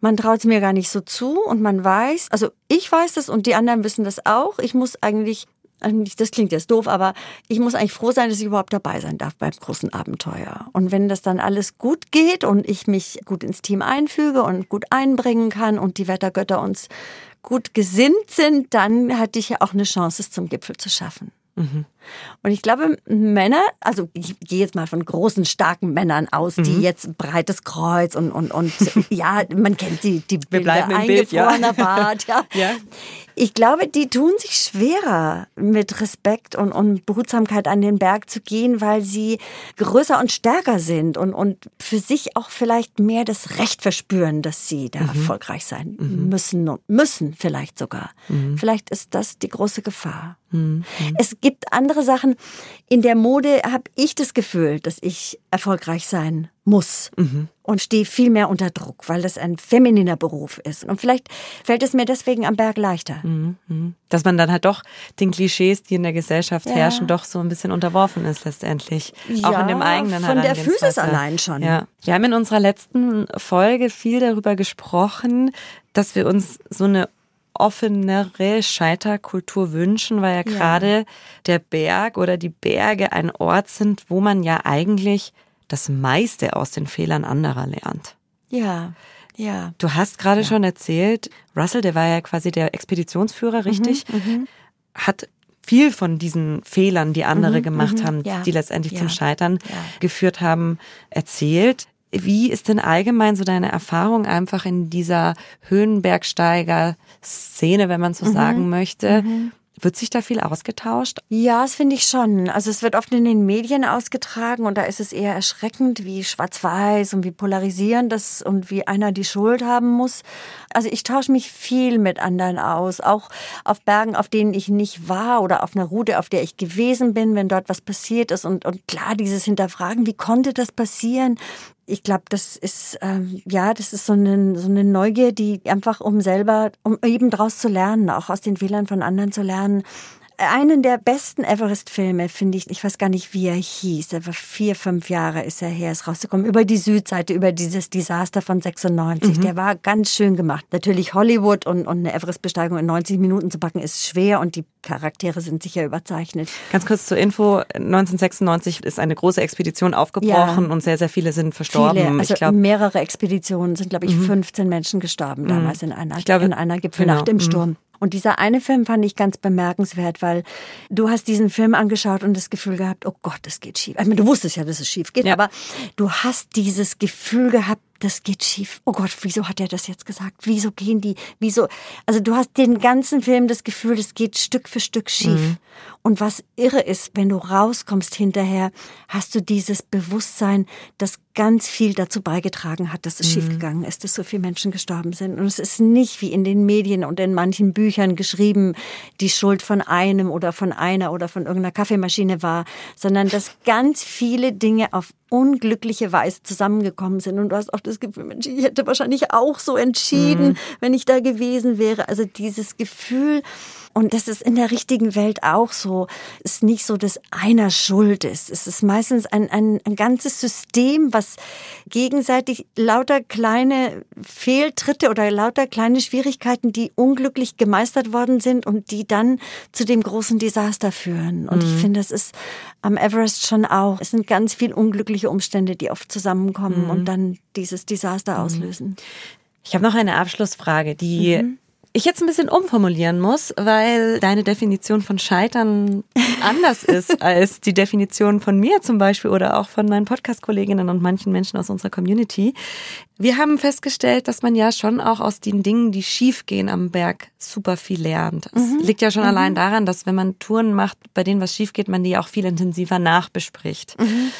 Man traut es mir gar nicht so zu und man weiß, also ich weiß das und die anderen wissen das auch. Ich muss eigentlich, eigentlich, das klingt jetzt doof, aber ich muss eigentlich froh sein, dass ich überhaupt dabei sein darf beim großen Abenteuer. Und wenn das dann alles gut geht und ich mich gut ins Team einfüge und gut einbringen kann und die Wettergötter uns gut gesinnt sind, dann hatte ich ja auch eine Chance, es zum Gipfel zu schaffen. Und ich glaube, Männer, also ich gehe jetzt mal von großen, starken Männern aus, die jetzt breites Kreuz und, und, und ja, man kennt die, die Wir Bilder, bleiben im Bild, ja. eingefrorener Bart. Ja. Ja. Ich glaube, die tun sich schwerer, mit Respekt und, und Behutsamkeit an den Berg zu gehen, weil sie größer und stärker sind und, und für sich auch vielleicht mehr das Recht verspüren, dass sie da erfolgreich sein müssen und müssen vielleicht sogar. Vielleicht ist das die große Gefahr. Es gibt andere Sachen. In der Mode habe ich das Gefühl, dass ich erfolgreich sein muss und stehe viel mehr unter Druck, weil das ein femininer Beruf ist. Und vielleicht fällt es mir deswegen am Berg leichter. Dass man dann halt doch den Klischees, die in der Gesellschaft Ja. herrschen, doch so ein bisschen unterworfen ist letztendlich. auch Ja, in dem eigenen von der. Physis allein schon. Ja. Wir haben in unserer letzten Folge viel darüber gesprochen, dass wir uns so eine offenere Scheiterkultur wünschen, weil ja, gerade der Berg oder die Berge ein Ort sind, wo man ja eigentlich das meiste aus den Fehlern anderer lernt. Ja, ja. Du hast gerade schon erzählt, Russell, der war ja quasi der Expeditionsführer, Mhm, richtig? Hat viel von diesen Fehlern, die andere gemacht haben, Mhm, ja, die letztendlich ja, zum Scheitern ja. geführt haben, erzählt. Wie ist denn allgemein so deine Erfahrung einfach in dieser Höhenbergsteiger-Szene, wenn man Mhm, so sagen möchte? Wird sich da viel ausgetauscht? Ja, das finde ich schon. Also es wird oft in den Medien ausgetragen und da ist es eher erschreckend, wie schwarz-weiß und wie polarisierend das und wie einer die Schuld haben muss. Also ich tausche mich viel mit anderen aus, auch auf Bergen, auf denen ich nicht war oder auf einer Route, auf der ich gewesen bin, wenn dort was passiert ist und, und klar dieses Hinterfragen, wie konnte das passieren? Ich glaube, das ist ähm, ja, das ist so eine, so eine Neugier, die einfach um selber, um eben daraus zu lernen, auch aus den Fehlern von anderen zu lernen. Einen der besten Everest-Filme finde ich, ich weiß gar nicht, wie er hieß, er war vier, fünf Jahre ist er her, ist rausgekommen, über die Südseite, über dieses Desaster von 96. Der war ganz schön gemacht. Natürlich Hollywood und, und eine Everest-Besteigung in 90 Minuten zu packen ist schwer und die Charaktere sind sicher überzeichnet. Ganz kurz zur Info. 1996 ist eine große Expedition aufgebrochen Ja. und sehr, sehr viele sind verstorben. Viele, also ich glaube, mehrere Expeditionen sind, glaube ich, 15 Menschen gestorben damals in einer, Mhm. Ich glaube, in einer Gipfelnacht genau, im mhm. Sturm. Und dieser eine Film fand ich ganz bemerkenswert, weil du hast diesen Film angeschaut und das Gefühl gehabt, oh Gott, das geht schief. Ich meine, du wusstest ja, dass es schief geht, Ja. aber du hast dieses Gefühl gehabt, das geht schief. Oh Gott, wieso hat er das jetzt gesagt? Wieso gehen die? Wieso? Also du hast den ganzen Film das Gefühl, das geht Stück für Stück schief. Mhm. Und was irre ist, wenn du rauskommst hinterher, hast du dieses Bewusstsein, das ganz viel dazu beigetragen hat, dass es schiefgegangen ist, dass so viele Menschen gestorben sind. Und es ist nicht wie in den Medien und in manchen Büchern geschrieben, die Schuld von einem oder von einer oder von irgendeiner Kaffeemaschine war, sondern dass ganz viele Dinge auf unglückliche Weise zusammengekommen sind. Und du hast auch das Gefühl, Mensch, ich hätte wahrscheinlich auch so entschieden, wenn ich da gewesen wäre. Also dieses Gefühl, und das ist in der richtigen Welt auch so, ist nicht so, dass einer schuld ist. Es ist meistens ein, ein, ein ganzes System, was gegenseitig lauter kleine Fehltritte oder lauter kleine Schwierigkeiten, die unglücklich gemeistert worden sind und die dann zu dem großen Desaster führen. Und ich finde, das ist am Everest schon auch. Es sind ganz viel unglückliche Umstände, die oft zusammenkommen und dann dieses Desaster auslösen. ich habe noch eine Abschlussfrage, die Mhm. Ich jetzt ein bisschen umformulieren muss, weil deine Definition von Scheitern anders ist als die Definition von mir zum Beispiel oder auch von meinen Podcast-Kolleginnen und manchen Menschen aus unserer Community. Wir haben festgestellt, dass man ja schon auch aus den Dingen, die schiefgehen am Berg, super viel lernt. Es mhm. liegt ja schon mhm. allein daran, dass wenn man Touren macht, bei denen was schiefgeht, man die auch viel intensiver nachbespricht. Mhm.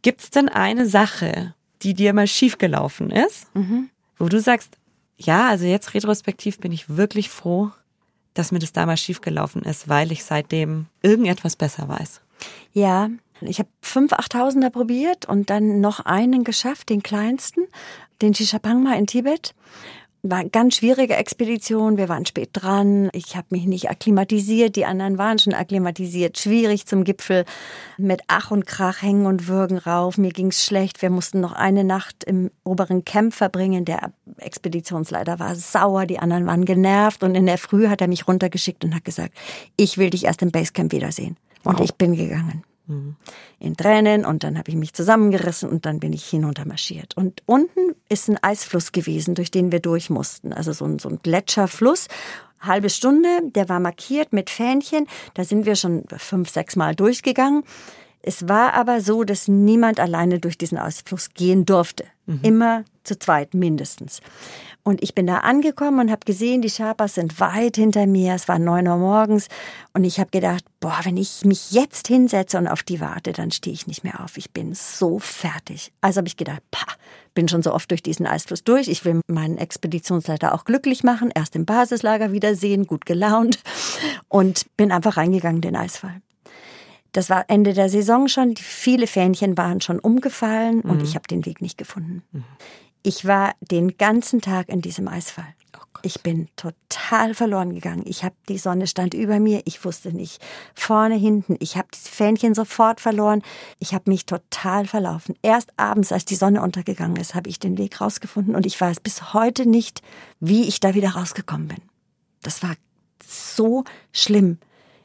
Gibt es denn eine Sache, die dir mal schiefgelaufen ist, mhm. wo du sagst, ja, also jetzt retrospektiv bin ich wirklich froh, dass mir das damals schiefgelaufen ist, weil ich seitdem irgendetwas besser weiß. Ja, ich habe fünf Achttausender probiert und dann noch einen geschafft, den kleinsten, den Shishapangma in Tibet war eine ganz schwierige Expedition. Wir waren spät dran. Ich habe mich nicht akklimatisiert. Die anderen waren schon akklimatisiert. Schwierig zum Gipfel mit Ach und Krach hängen und würgen rauf. Mir ging's schlecht. Wir mussten noch eine Nacht im oberen Camp verbringen. Der Expeditionsleiter war sauer. Die anderen waren genervt. Und in der Früh hat er mich runtergeschickt und hat gesagt, ich will dich erst im Basecamp wiedersehen. Und wow. ich bin gegangen in Tränen und dann habe ich mich zusammengerissen und dann bin ich hinuntermarschiert. Und unten ist ein Eisfluss gewesen, durch den wir durch mussten. Also so ein, so ein Gletscherfluss. Halbe Stunde, der war markiert mit Fähnchen. Da sind wir schon fünf, sechs Mal durchgegangen. Es war aber so, dass niemand alleine durch diesen Eisfluss gehen durfte. Mhm. Immer zu zweit mindestens. Und ich bin da angekommen und habe gesehen, die Sherpas sind weit hinter mir. Es war neun Uhr morgens. Und ich habe gedacht, boah, wenn ich mich jetzt hinsetze und auf die warte, dann stehe ich nicht mehr auf. Ich bin so fertig. Also habe ich gedacht, pah, bin schon so oft durch diesen Eisfluss durch. Ich will meinen Expeditionsleiter auch glücklich machen. Erst im Basislager wiedersehen, gut gelaunt. Und bin einfach reingegangen, den Eisfall. Das war Ende der Saison schon. Viele Fähnchen waren schon umgefallen und mhm. ich habe den Weg nicht gefunden. Mhm. Ich war den ganzen Tag in diesem Eisfall. Oh ich bin total verloren gegangen. Ich habe die Sonne stand über mir. Ich wusste nicht vorne, hinten. Ich habe das Fähnchen sofort verloren. Ich habe mich total verlaufen. Erst abends, als die Sonne untergegangen ist, habe ich den Weg rausgefunden und ich weiß bis heute nicht, wie ich da wieder rausgekommen bin. Das war so schlimm.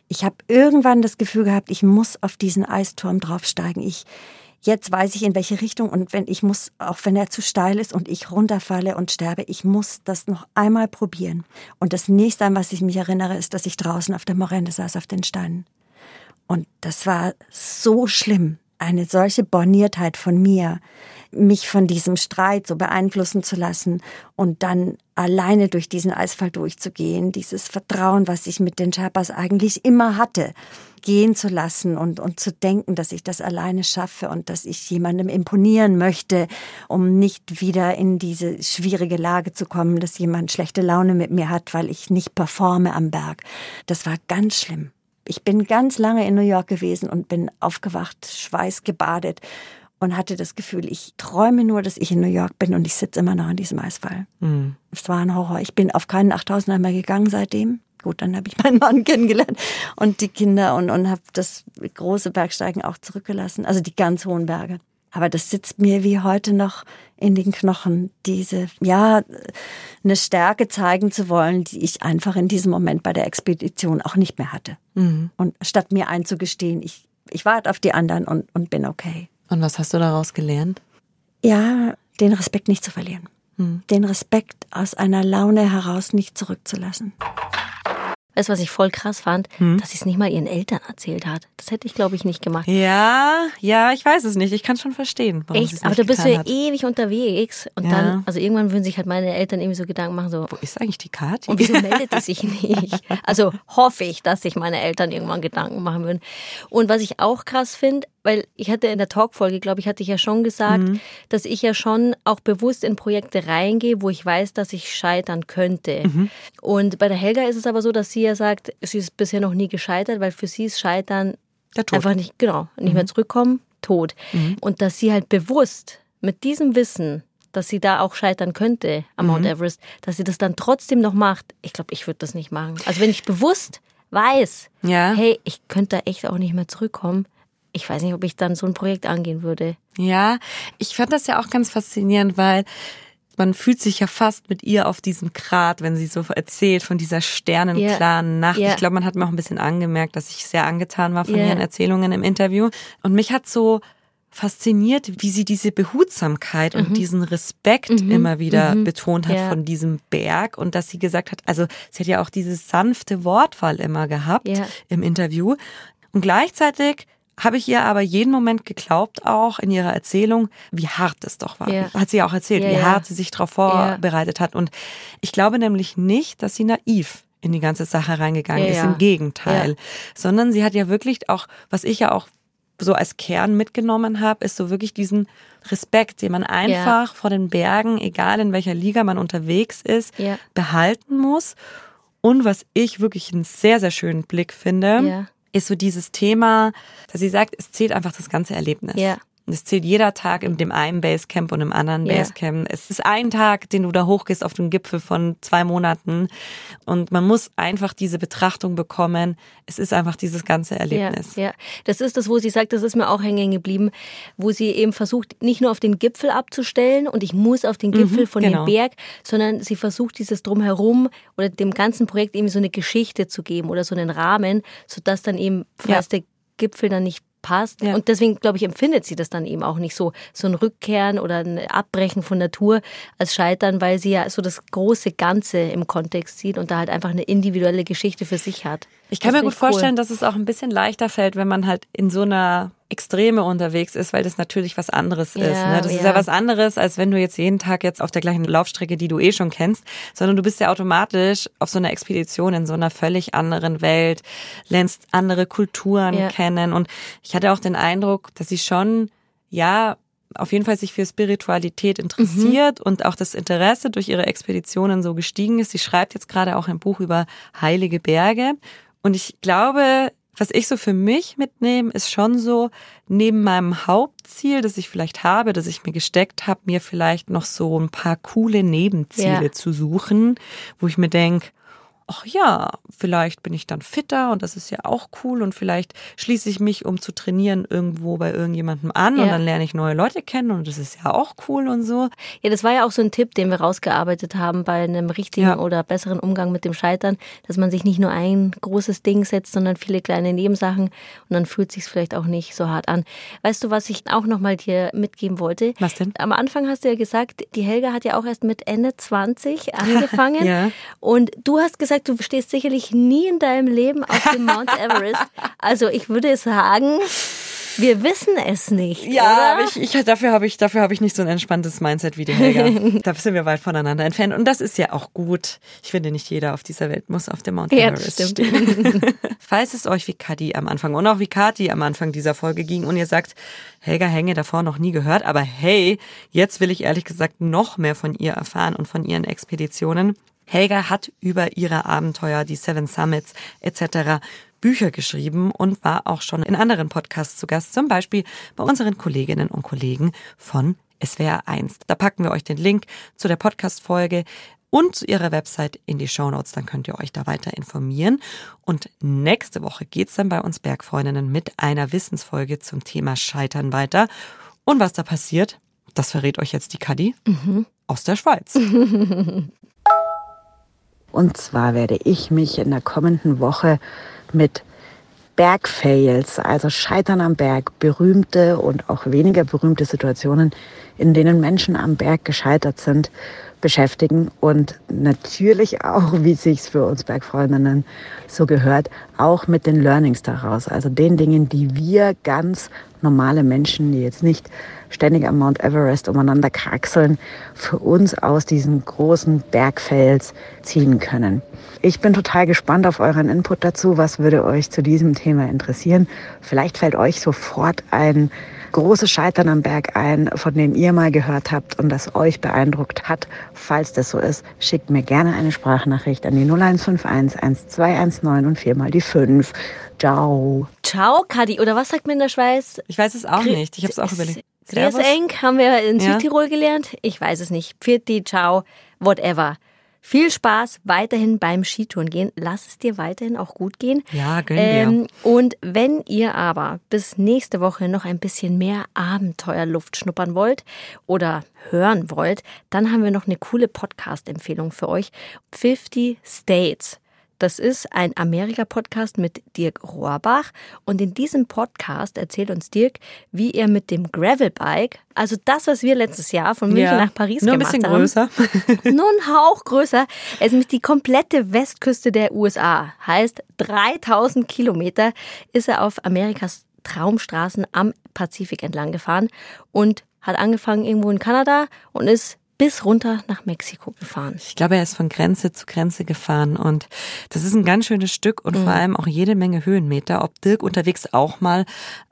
Ich habe irgendwann das Gefühl gehabt, ich muss auf diesen Eisturm draufsteigen. Ich jetzt weiß ich in welche Richtung und wenn ich muss, auch wenn er zu steil ist und ich runterfalle und sterbe, ich muss das noch einmal probieren. Und das nächste, an was ich mich erinnere, ist, dass ich draußen auf der Morende saß, auf den Steinen. Und das war so schlimm, eine solche Borniertheit von mir, mich von diesem Streit so beeinflussen zu lassen und dann alleine durch diesen Eisfall durchzugehen, dieses Vertrauen, was ich mit den Sherpas eigentlich immer hatte gehen zu lassen und, und zu denken, dass ich das alleine schaffe und dass ich jemandem imponieren möchte, um nicht wieder in diese schwierige Lage zu kommen, dass jemand schlechte Laune mit mir hat, weil ich nicht performe am Berg. Das war ganz schlimm. Ich bin ganz lange in New York gewesen und bin aufgewacht, schweißgebadet und hatte das Gefühl, ich träume nur, dass ich in New York bin und ich sitze immer noch an diesem Eisfall. Mhm. Es war ein Horror. Ich bin auf keinen 8000er mehr gegangen seitdem gut, dann habe ich meinen Mann kennengelernt und die Kinder und, und habe das große Bergsteigen auch zurückgelassen, also die ganz hohen Berge. Aber das sitzt mir wie heute noch in den Knochen, diese, ja, eine Stärke zeigen zu wollen, die ich einfach in diesem Moment bei der Expedition auch nicht mehr hatte. Mhm. Und statt mir einzugestehen, ich, ich warte auf die anderen und, und bin okay. Und was hast du daraus gelernt? Ja, den Respekt nicht zu verlieren. Mhm. Den Respekt aus einer Laune heraus nicht zurückzulassen. Weißt du, was ich voll krass fand? Hm? Dass sie es nicht mal ihren Eltern erzählt hat. Das hätte ich, glaube ich, nicht gemacht. Ja, ja, ich weiß es nicht. Ich kann schon verstehen, warum Echt? Aber da bist du ja hat. ewig unterwegs. Und ja. dann, also irgendwann würden sich halt meine Eltern irgendwie so Gedanken machen, so. Wo ist eigentlich die Karte? Und wieso meldet sie sich nicht? Also hoffe ich, dass sich meine Eltern irgendwann Gedanken machen würden. Und was ich auch krass finde, weil ich hatte in der Talkfolge, glaube ich, hatte ich ja schon gesagt, mhm. dass ich ja schon auch bewusst in Projekte reingehe, wo ich weiß, dass ich scheitern könnte. Mhm. Und bei der Helga ist es aber so, dass sie ja sagt, sie ist bisher noch nie gescheitert, weil für sie ist Scheitern einfach nicht, genau, nicht mhm. mehr zurückkommen, tot. Mhm. Und dass sie halt bewusst mit diesem Wissen, dass sie da auch scheitern könnte am Mount mhm. Everest, dass sie das dann trotzdem noch macht. Ich glaube, ich würde das nicht machen. Also wenn ich bewusst weiß, ja. hey, ich könnte da echt auch nicht mehr zurückkommen, ich weiß nicht, ob ich dann so ein Projekt angehen würde. Ja, ich fand das ja auch ganz faszinierend, weil man fühlt sich ja fast mit ihr auf diesem Grat, wenn sie so erzählt von dieser sternenklaren yeah. Nacht. Yeah. Ich glaube, man hat mir auch ein bisschen angemerkt, dass ich sehr angetan war von yeah. ihren Erzählungen im Interview. Und mich hat so fasziniert, wie sie diese Behutsamkeit und diesen Respekt immer wieder betont hat Ja. von diesem Berg und dass sie gesagt hat, also sie hat ja auch dieses sanfte Wortwahl immer gehabt Ja. im Interview und gleichzeitig habe ich ihr aber jeden Moment geglaubt, auch in ihrer Erzählung, wie hart es doch war. Ja. Hat sie auch erzählt, Ja, wie ja. hart sie sich darauf vorbereitet hat. Und ich glaube nämlich nicht, dass sie naiv in die ganze Sache reingegangen Ja, ist. ja. Im Gegenteil. Ja. Sondern sie hat ja wirklich auch, was ich ja auch so als Kern mitgenommen habe, ist so wirklich diesen Respekt, den man einfach vor den Bergen, egal in welcher Liga man unterwegs ist, Ja. behalten muss. Und was ich wirklich einen sehr, sehr schönen Blick finde, Ja. Ist so dieses Thema, dass sie sagt, es zählt einfach das ganze Erlebnis. Ja. Es zählt jeder Tag in dem einen Basecamp und im anderen Ja. Basecamp. Es ist ein Tag, den du da hochgehst auf den Gipfel von zwei Monaten. Und man muss einfach diese Betrachtung bekommen. Es ist einfach dieses ganze Erlebnis. Ja, ja, das ist das, wo sie sagt, das ist mir auch hängen geblieben, wo sie eben versucht, nicht nur auf den Gipfel abzustellen und ich muss auf den Gipfel von genau. dem Berg, sondern sie versucht dieses Drumherum oder dem ganzen Projekt eben so eine Geschichte zu geben oder so einen Rahmen, sodass dann eben, falls der Gipfel dann nicht passt. Ja. Und deswegen, glaube ich, empfindet sie das dann eben auch nicht so, so ein Rückkehren oder ein Abbrechen von Natur als Scheitern, weil sie ja so das große Ganze im Kontext sieht und da halt einfach eine individuelle Geschichte für sich hat. Ich kann Das mir gut cool. vorstellen, dass es auch ein bisschen leichter fällt, wenn man halt in so einer Extreme unterwegs ist, weil das natürlich was anderes ist. Ja, Ne? Das ist ja. ja was anderes, als wenn du jetzt jeden Tag jetzt auf der gleichen Laufstrecke, die du eh schon kennst, sondern du bist ja automatisch auf so einer Expedition in so einer völlig anderen Welt, lernst andere Kulturen Ja. kennen. Und ich hatte auch den Eindruck, dass sie schon, ja, auf jeden Fall sich für Spiritualität interessiert und auch das Interesse durch ihre Expeditionen so gestiegen ist. Sie schreibt jetzt gerade auch ein Buch über heilige Berge. Und ich glaube, was ich so für mich mitnehme, ist schon so, neben meinem Hauptziel, das ich vielleicht habe, das ich mir gesteckt habe, mir vielleicht noch so ein paar coole Nebenziele Ja. zu suchen, wo ich mir denke, ach ja, vielleicht bin ich dann fitter und das ist ja auch cool und vielleicht schließe ich mich, um zu trainieren, irgendwo bei irgendjemandem an und Ja. dann lerne ich neue Leute kennen und das ist ja auch cool und so. Ja, das war ja auch so ein Tipp, den wir rausgearbeitet haben bei einem richtigen Ja. oder besseren Umgang mit dem Scheitern, dass man sich nicht nur ein großes Ding setzt, sondern viele kleine Nebensachen und dann fühlt sich vielleicht auch nicht so hart an. Weißt du, was ich auch nochmal dir mitgeben wollte? Was denn? Am Anfang hast du ja gesagt, die Helga hat ja auch erst mit Ende 20 angefangen. Ja. Und du hast gesagt, du stehst sicherlich nie in deinem Leben auf dem Mount Everest. Also ich würde sagen, wir wissen es nicht. Ja, aber ich, ich, dafür habe ich, dafür habe ich nicht so ein entspanntes Mindset wie die Helga. dafür sind wir weit voneinander entfernt. Und das ist ja auch gut. Ich finde, nicht jeder auf dieser Welt muss auf dem Mount Ja, Everest stimmt. stehen. Falls es euch wie Kadi am Anfang und auch wie Kati am Anfang dieser Folge ging und ihr sagt, Helga Hänge davor noch nie gehört, aber hey, jetzt will ich ehrlich gesagt noch mehr von ihr erfahren und von ihren Expeditionen. Helga hat über ihre Abenteuer, die Seven Summits etc. Bücher geschrieben und war auch schon in anderen Podcasts zu Gast, zum Beispiel bei unseren Kolleginnen und Kollegen von SWR 1. Da packen wir euch den Link zu der Podcast-Folge und zu ihrer Website in die Shownotes, dann könnt ihr euch da weiter informieren. Und nächste Woche geht's dann bei uns Bergfreundinnen mit einer Wissensfolge zum Thema Scheitern weiter. Und was da passiert, das verrät euch jetzt die Kadi aus der Schweiz. Und zwar werde ich mich in der kommenden Woche mit Bergfails, also Scheitern am Berg, berühmte und auch weniger berühmte Situationen, in denen Menschen am Berg gescheitert sind, beschäftigen und natürlich auch, wie sich's für uns Bergfreundinnen so gehört, auch mit den Learnings daraus, also den Dingen, die wir ganz normale Menschen, die jetzt nicht ständig am Mount Everest umeinander kraxeln, für uns aus diesen großen Bergfels ziehen können. Ich bin total gespannt auf euren Input dazu. Was würde euch zu diesem Thema interessieren? Vielleicht fällt euch sofort ein großes Scheitern am Berg ein, von dem ihr mal gehört habt und das euch beeindruckt hat. Falls das so ist, schickt mir gerne eine Sprachnachricht an die 0151 1219 und viermal die 5. Ciao. Ciao, Kadi. Oder was sagt man in der Schweiz? Ich weiß es auch nicht. Ich habe es auch überlegt. Grüß eng, haben wir in Ja. Südtirol gelernt. Ich weiß es nicht. Pfirti, ciao, whatever. Viel Spaß weiterhin beim Skitouren gehen. Lass es dir weiterhin auch gut gehen. Ja, gönn dir. Ähm, und wenn ihr aber bis nächste Woche noch ein bisschen mehr Abenteuerluft schnuppern wollt oder hören wollt, dann haben wir noch eine coole Podcast-Empfehlung für euch. 50 States. Das ist ein Amerika-Podcast mit Dirk Rohrbach. Und in diesem Podcast erzählt uns Dirk, wie er mit dem Gravelbike, also das, was wir letztes Jahr von München Ja, nach Paris nur ein gemacht bisschen haben, größer. nur ein Hauch größer. Es ist nämlich die komplette Westküste der USA. Heißt, 3000 Kilometer ist er auf Amerikas Traumstraßen am Pazifik entlang gefahren und hat angefangen irgendwo in Kanada und ist bis runter nach Mexiko gefahren. Ich glaube, er ist von Grenze zu Grenze gefahren und das ist ein ganz schönes Stück und vor allem auch jede Menge Höhenmeter. Ob Dirk unterwegs auch mal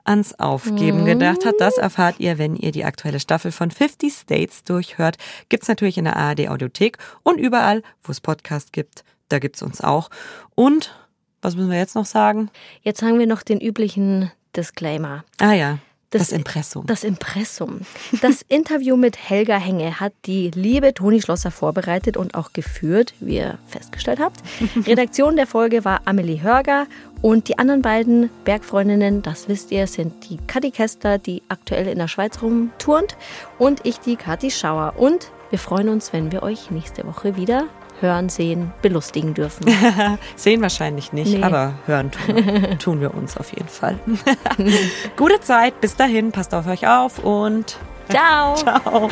ans Aufgeben gedacht hat, das erfahrt ihr, wenn ihr die aktuelle Staffel von 50 States durchhört. Gibt's natürlich in der ARD Audiothek und überall, wo es Podcast gibt. Da gibt's uns auch. Und was müssen wir jetzt noch sagen? Jetzt sagen wir noch den üblichen Disclaimer. Ah ja, das, Das- Impressum. Das Impressum. Das Interview mit Helga Henge hat die liebe Toni Schlosser vorbereitet und auch geführt, wie ihr festgestellt habt. Redaktion der Folge war Amelie Hörger und die anderen beiden Bergfreundinnen, das wisst ihr, sind die Kathi Kester, die aktuell in der Schweiz rumturnt und ich, die Kathi Schauer. Und wir freuen uns, wenn wir euch nächste Woche wieder hören, sehen, belustigen dürfen. Sehen wahrscheinlich nicht, Nee. aber hören tun, tun wir uns auf jeden Fall. Gute Zeit, bis dahin, passt auf euch auf und Ciao! ciao.